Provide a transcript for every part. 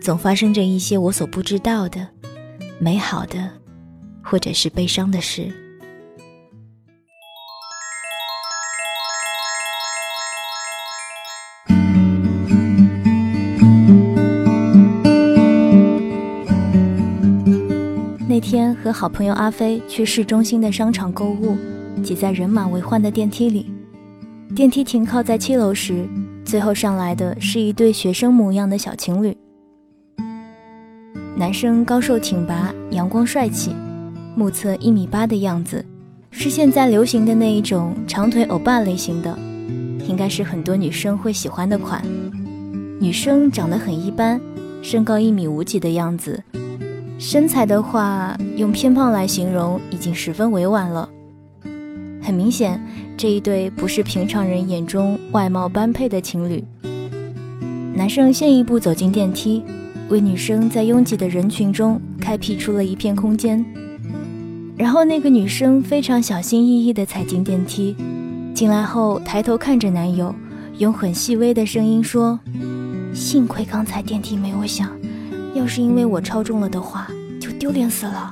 总发生着一些我所不知道的美好的，或者是悲伤的事。那天和好朋友阿飞去市中心的商场购物，挤在人满为患的电梯里。电梯停靠在七楼时，最后上来的是一对学生模样的小情侣。男生高瘦挺拔，阳光帅气，目测一米八的样子，是现在流行的那一种长腿欧巴类型的，应该是很多女生会喜欢的款。女生长得很一般，身高一米五几的样子，身材的话用偏胖来形容已经十分委婉了。很明显，这一对不是平常人眼中外貌般配的情侣。男生先一步走进电梯。为女生在拥挤的人群中开辟出了一片空间，然后那个女生非常小心翼翼地踩进电梯，进来后抬头看着男友，用很细微的声音说：“幸亏刚才电梯没有响，要是因为我超重了的话，就丢脸死了。”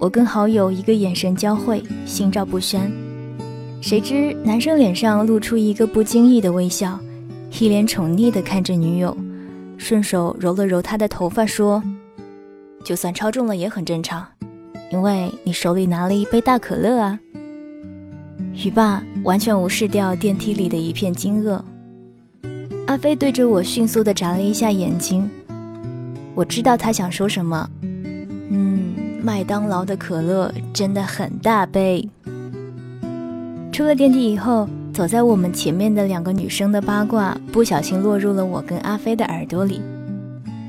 我跟好友一个眼神交汇，心照不宣。谁知男生脸上露出一个不经意的微笑，一脸宠溺地看着女友。顺手揉了揉他的头发，说：“就算超重了也很正常，因为你手里拿了一杯大可乐啊。”雨爸完全无视掉电梯里的一片惊愕。阿飞对着我迅速地眨了一下眼睛，我知道他想说什么。嗯，麦当劳的可乐真的很大杯。出了电梯以后。走在我们前面的两个女生的八卦不小心落入了我跟阿飞的耳朵里。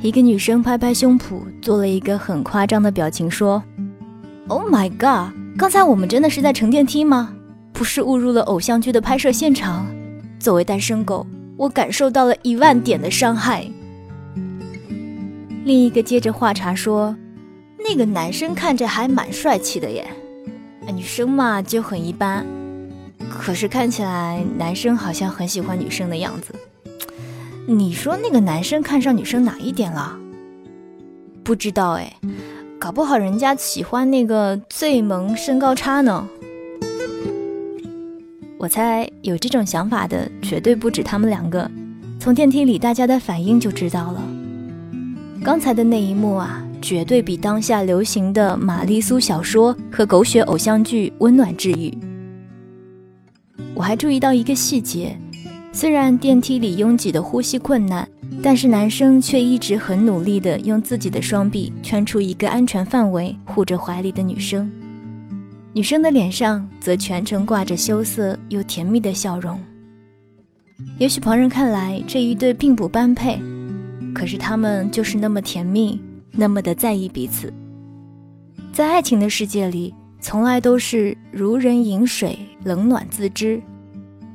一个女生拍拍胸脯，做了一个很夸张的表情，说：“Oh my god！刚才我们真的是在乘电梯吗？不是误入了偶像剧的拍摄现场？作为单身狗，我感受到了一万点的伤害。”另一个接着话茬说：“那个男生看着还蛮帅气的耶，女生嘛就很一般。”可是看起来男生好像很喜欢女生的样子，你说那个男生看上女生哪一点了？不知道哎，搞不好人家喜欢那个最萌身高差呢。我猜有这种想法的绝对不止他们两个，从电梯里大家的反应就知道了。刚才的那一幕啊，绝对比当下流行的玛丽苏小说和狗血偶像剧温暖治愈。我还注意到一个细节，虽然电梯里拥挤的呼吸困难，但是男生却一直很努力地用自己的双臂圈出一个安全范围，护着怀里的女生。女生的脸上则全程挂着羞涩又甜蜜的笑容。也许旁人看来这一对并不般配，可是他们就是那么甜蜜，那么的在意彼此。在爱情的世界里。从来都是如人饮水，冷暖自知。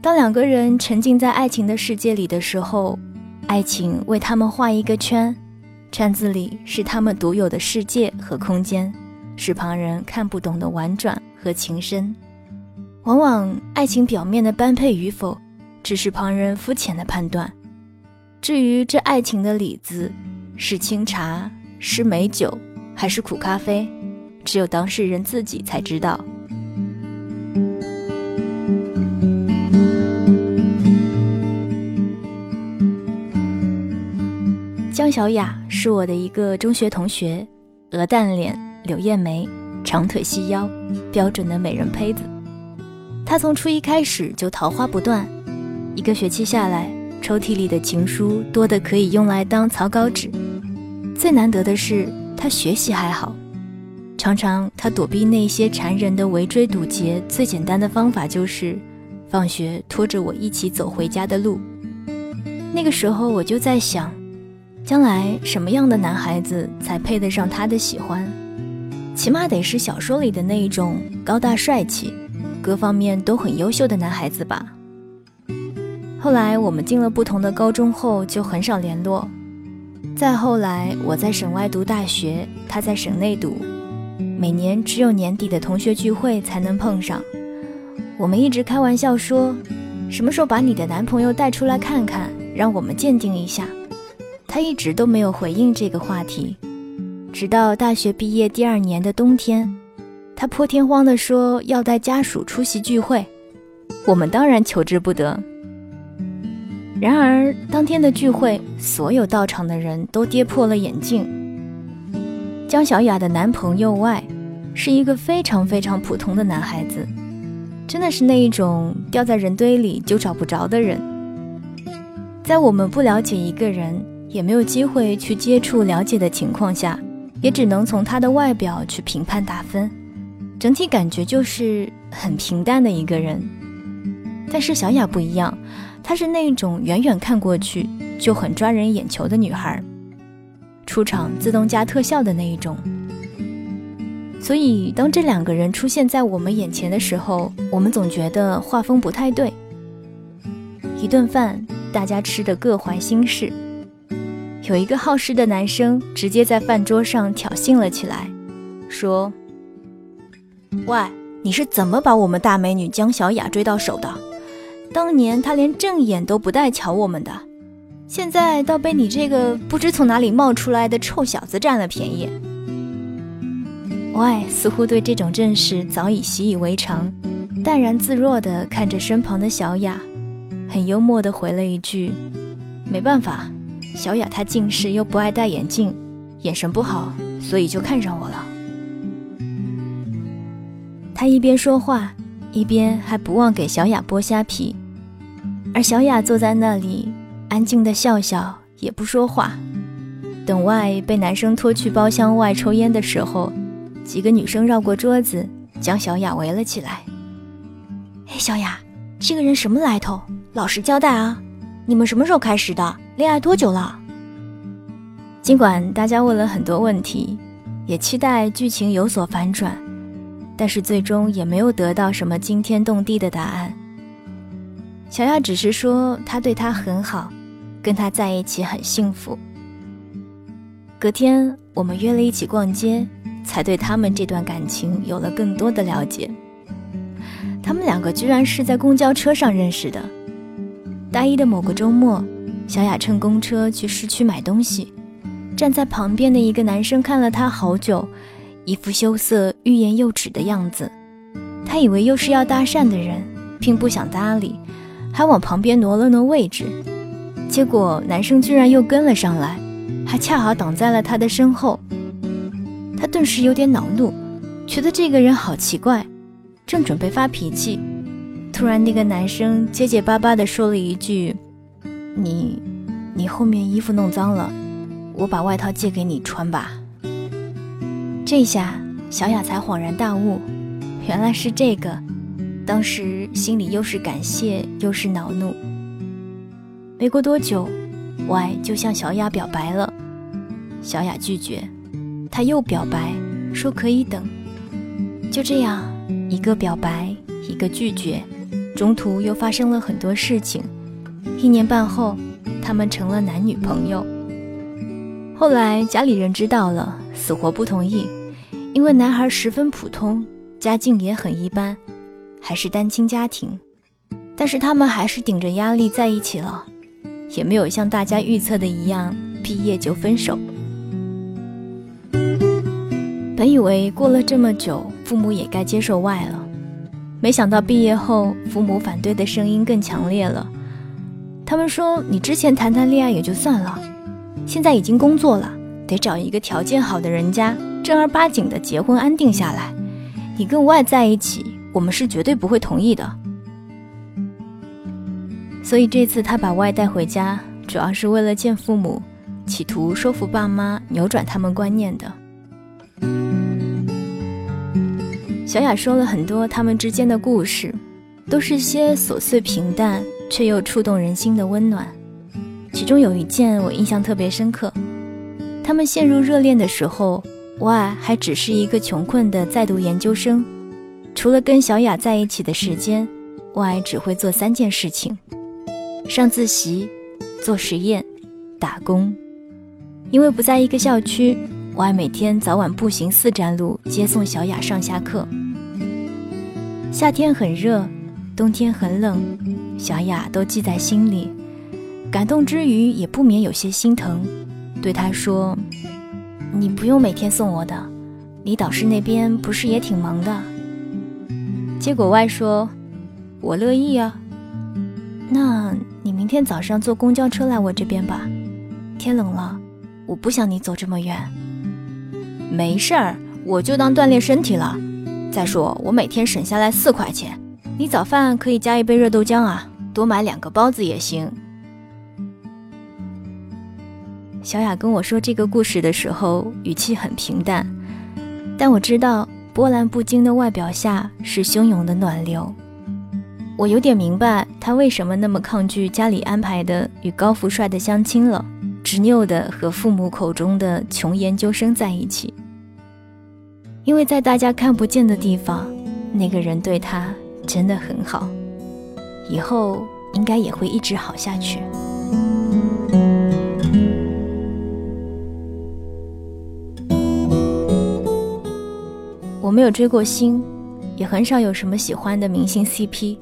当两个人沉浸在爱情的世界里的时候，爱情为他们画一个圈，圈子里是他们独有的世界和空间，是旁人看不懂的婉转和情深。往往爱情表面的般配与否，只是旁人肤浅的判断。至于这爱情的里子，是清茶，是美酒，还是苦咖啡？只有当事人自己才知道。江小雅是我的一个中学同学，鹅蛋脸、柳叶眉、长腿细腰，标准的美人胚子。她从初一开始就桃花不断，一个学期下来，抽屉里的情书多得可以用来当草稿纸。最难得的是，她学习还好。常常她躲避那些缠人的围追堵截，最简单的方法就是，放学拖着我一起走回家的路。那个时候我就在想，将来什么样的男孩子才配得上她的喜欢？起码得是小说里的那一种高大帅气。各方面都很优秀的男孩子吧。后来我们进了不同的高中后，就很少联络。再后来，我在省外读大学，他在省内读，每年只有年底的同学聚会才能碰上。我们一直开玩笑说，什么时候把你的男朋友带出来看看，让我们鉴定一下。他一直都没有回应这个话题，直到大学毕业第二年的冬天。他破天荒地说要带家属出席聚会，我们当然求之不得。然而当天的聚会，所有到场的人都跌破了眼镜。江小雅的男朋友外，是一个非常非常普通的男孩子，真的是那一种掉在人堆里就找不着的人。在我们不了解一个人，也没有机会去接触了解的情况下，也只能从他的外表去评判打分。整体感觉就是很平淡的一个人，但是小雅不一样，她是那种远远看过去就很抓人眼球的女孩，出场自动加特效的那一种。所以当这两个人出现在我们眼前的时候，我们总觉得画风不太对。一顿饭，大家吃的各怀心事，有一个好事的男生直接在饭桌上挑衅了起来，说。喂，你是怎么把我们大美女江小雅追到手的？当年她连正眼都不带瞧我们的，现在倒被你这个不知从哪里冒出来的臭小子占了便宜。喂，似乎对这种阵势早已习以为常，淡然自若地看着身旁的小雅，很幽默地回了一句：“没办法，小雅她近视又不爱戴眼镜，眼神不好，所以就看上我了。”他一边说话，一边还不忘给小雅剥虾皮，而小雅坐在那里，安静的笑笑，也不说话。等外被男生拖去包厢外抽烟的时候，几个女生绕过桌子，将小雅围了起来。哎，小雅，这个人什么来头？老实交代啊！你们什么时候开始的？恋爱多久了？尽管大家问了很多问题，也期待剧情有所反转。但是最终也没有得到什么惊天动地的答案。小雅只是说他对她很好，跟他在一起很幸福。隔天我们约了一起逛街，才对他们这段感情有了更多的了解。他们两个居然是在公交车上认识的。大一的某个周末，小雅乘公车去市区买东西，站在旁边的一个男生看了她好久。一副羞涩、欲言又止的样子，他以为又是要搭讪的人，并不想搭理，还往旁边挪了挪位置。结果男生居然又跟了上来，还恰好挡在了他的身后。他顿时有点恼怒，觉得这个人好奇怪，正准备发脾气，突然那个男生结结巴巴地说了一句：“你，你后面衣服弄脏了，我把外套借给你穿吧。”这下小雅才恍然大悟，原来是这个。当时心里又是感谢又是恼怒。没过多久，Y 就向小雅表白了，小雅拒绝，他又表白说可以等。就这样，一个表白，一个拒绝，中途又发生了很多事情。一年半后，他们成了男女朋友。后来家里人知道了。死活不同意，因为男孩十分普通，家境也很一般，还是单亲家庭。但是他们还是顶着压力在一起了，也没有像大家预测的一样毕业就分手。本以为过了这么久，父母也该接受外了，没想到毕业后，父母反对的声音更强烈了。他们说：“你之前谈谈恋爱也就算了，现在已经工作了。”得找一个条件好的人家，正儿八经的结婚安定下来。你跟外在一起，我们是绝对不会同意的。所以这次他把外带回家，主要是为了见父母，企图说服爸妈，扭转他们观念的。小雅说了很多他们之间的故事，都是些琐碎平淡却又触动人心的温暖。其中有一件我印象特别深刻，他们陷入热恋的时候。外还只是一个穷困的在读研究生，除了跟小雅在一起的时间，外只会做三件事情：上自习、做实验、打工。因为不在一个校区，我爱每天早晚步行四站路接送小雅上下课。夏天很热，冬天很冷，小雅都记在心里，感动之余也不免有些心疼，对他说。你不用每天送我的，李导师那边不是也挺忙的。结果外说，我乐意啊。那你明天早上坐公交车来我这边吧。天冷了，我不想你走这么远。没事儿，我就当锻炼身体了。再说我每天省下来四块钱，你早饭可以加一杯热豆浆啊，多买两个包子也行。小雅跟我说这个故事的时候，语气很平淡，但我知道波澜不惊的外表下是汹涌的暖流。我有点明白她为什么那么抗拒家里安排的与高富帅的相亲了，执拗的和父母口中的穷研究生在一起。因为在大家看不见的地方，那个人对她真的很好，以后应该也会一直好下去。我没有追过星，也很少有什么喜欢的明星 CP，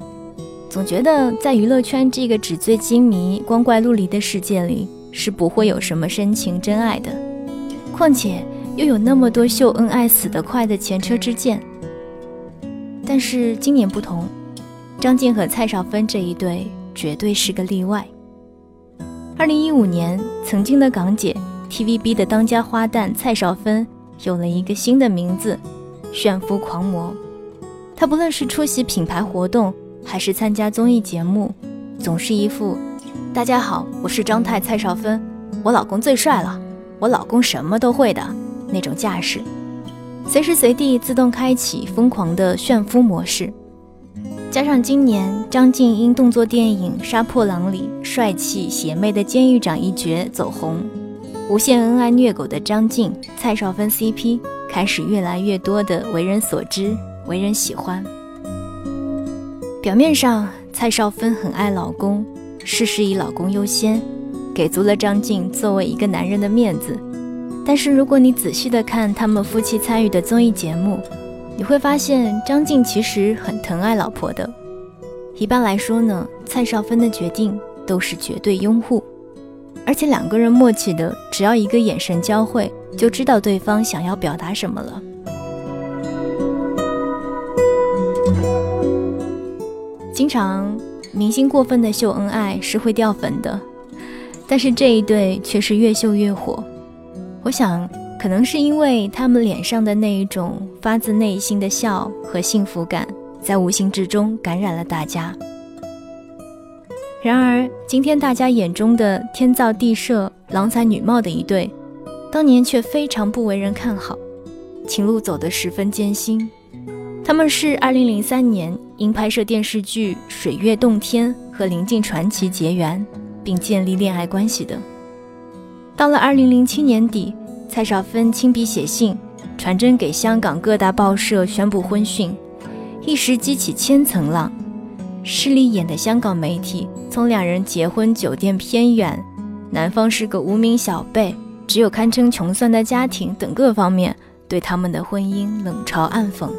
总觉得在娱乐圈这个纸醉金迷、光怪陆离的世界里，是不会有什么深情真爱的。况且又有那么多秀恩爱死得快的前车之鉴。但是今年不同，张晋和蔡少芬这一对绝对是个例外。二零一五年，曾经的港姐 TVB 的当家花旦蔡少芬有了一个新的名字。炫夫狂魔，他不论是出席品牌活动，还是参加综艺节目，总是一副“大家好，我是张太蔡少芬，我老公最帅了，我老公什么都会的”那种架势，随时随地自动开启疯狂的炫夫模式。加上今年张晋因动作电影《杀破狼》里帅气邪魅的监狱长一角走红，无限恩爱虐狗的张晋蔡少芬 CP。开始越来越多的为人所知、为人喜欢。表面上，蔡少芬很爱老公，事事以老公优先，给足了张晋作为一个男人的面子。但是，如果你仔细的看他们夫妻参与的综艺节目，你会发现张晋其实很疼爱老婆的。一般来说呢，蔡少芬的决定都是绝对拥护，而且两个人默契的，只要一个眼神交汇。就知道对方想要表达什么了。经常明星过分的秀恩爱是会掉粉的，但是这一对却是越秀越火。我想，可能是因为他们脸上的那一种发自内心的笑和幸福感，在无形之中感染了大家。然而，今天大家眼中的天造地设、郎才女貌的一对。当年却非常不为人看好，情路走得十分艰辛。他们是2003年因拍摄电视剧《水月洞天》和林静传奇结缘，并建立恋爱关系的。到了2007年底，蔡少芬亲笔写信传真给香港各大报社宣布婚讯，一时激起千层浪。势利眼的香港媒体从两人结婚酒店偏远，男方是个无名小辈。只有堪称穷酸的家庭等各方面对他们的婚姻冷嘲暗讽，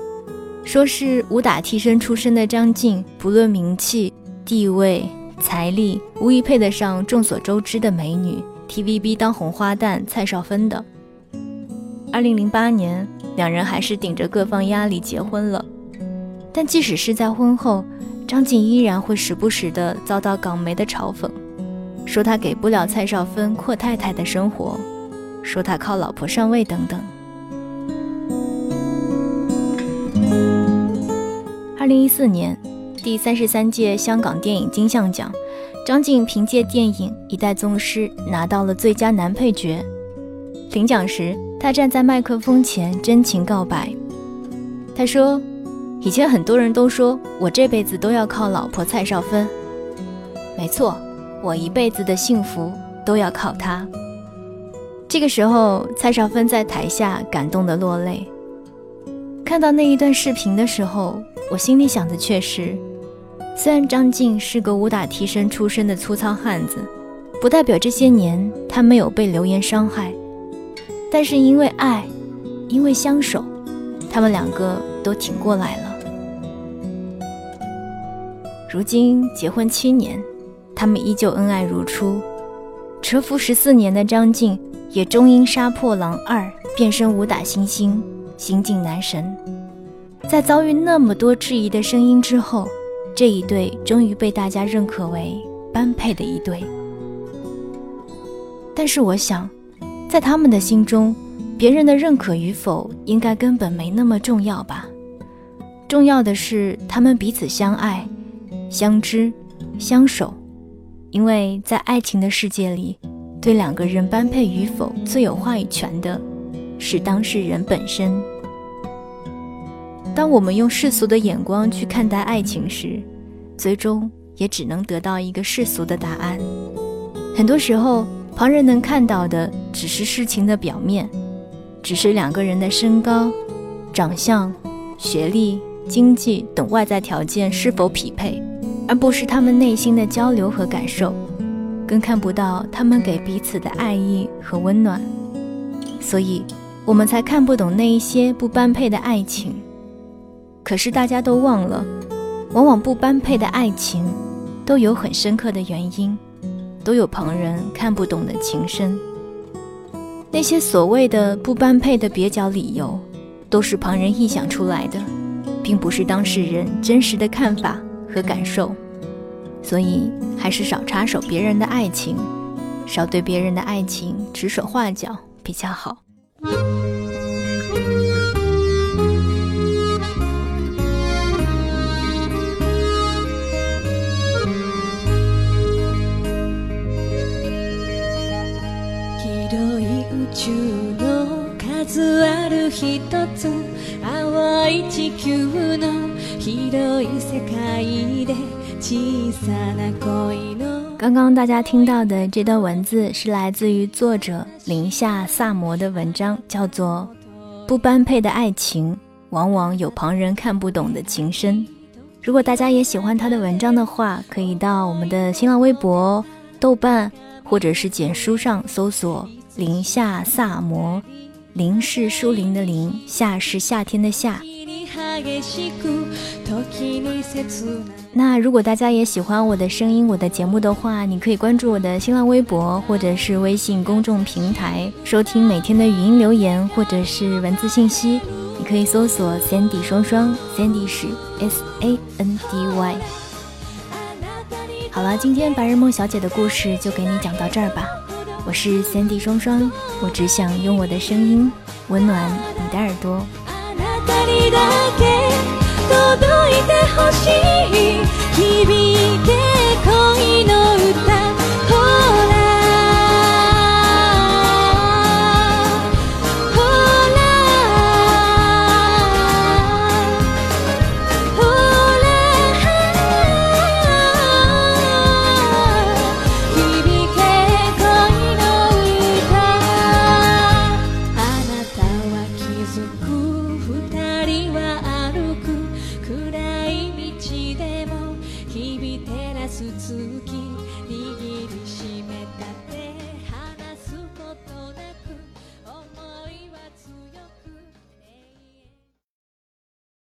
说是武打替身出身的张晋，不论名气、地位、财力，无疑配得上众所周知的美女 TVB 当红花旦蔡少芬的。二零零八年，两人还是顶着各方压力结婚了，但即使是在婚后，张晋依然会时不时的遭到港媒的嘲讽，说他给不了蔡少芬阔太太的生活。说他靠老婆上位等等。二零一四年，第三十三届香港电影金像奖，张晋凭借电影《一代宗师》拿到了最佳男配角。领奖时，他站在麦克风前真情告白。他说：“以前很多人都说我这辈子都要靠老婆蔡少芬，没错，我一辈子的幸福都要靠她。”这个时候，蔡少芬在台下感动的落泪。看到那一段视频的时候。我心里想的却是，虽然张晋是个武打替身出身的粗糙汉子，不代表这些年他没有被流言伤害。但是因为爱，因为相守，他们两个都挺过来了。如今结婚七年，他们依旧恩爱如初。蛰伏十四年的张晋，也终因《杀破狼二》变身武打新星，新晋男神。在遭遇那么多质疑的声音之后，这一对终于被大家认可为般配的一对。但是我想，在他们的心中，别人的认可与否应该根本没那么重要吧？重要的是他们彼此相爱、相知、相守。因为在爱情的世界里，对两个人般配与否最有话语权的，是当事人本身。当我们用世俗的眼光去看待爱情时，最终也只能得到一个世俗的答案。很多时候，旁人能看到的只是事情的表面，只是两个人的身高、长相、学历、经济等外在条件是否匹配，而不是他们内心的交流和感受，更看不到他们给彼此的爱意和温暖。所以，我们才看不懂那一些不般配的爱情。可是大家都忘了，往往不般配的爱情，都有很深刻的原因，都有旁人看不懂的情深。那些所谓的不般配的蹩脚理由，都是旁人臆想出来的，并不是当事人真实的看法和感受。所以，还是少插手别人的爱情，少对别人的爱情指手画脚比较好。刚刚大家听到的这段文字是来自于作者林夏萨摩的文章，叫做《不般配的爱情，往往有旁人看不懂的情深》。如果大家也喜欢他的文章的话，可以到我们的新浪微博、豆瓣或者是简书上搜索“林夏萨摩”。林是树林的林，夏是夏天的夏。那如果大家也喜欢我的声音、我的节目的话，你可以关注我的新浪微博或者是微信公众平台，收听每天的语音留言或者是文字信息。你可以搜索 Sandy 双双，Sandy 是 S A N D Y。好了，今天白日梦小姐的故事就给你讲到这儿吧。我是三 D 双双，我只想用我的声音温暖你的耳朵。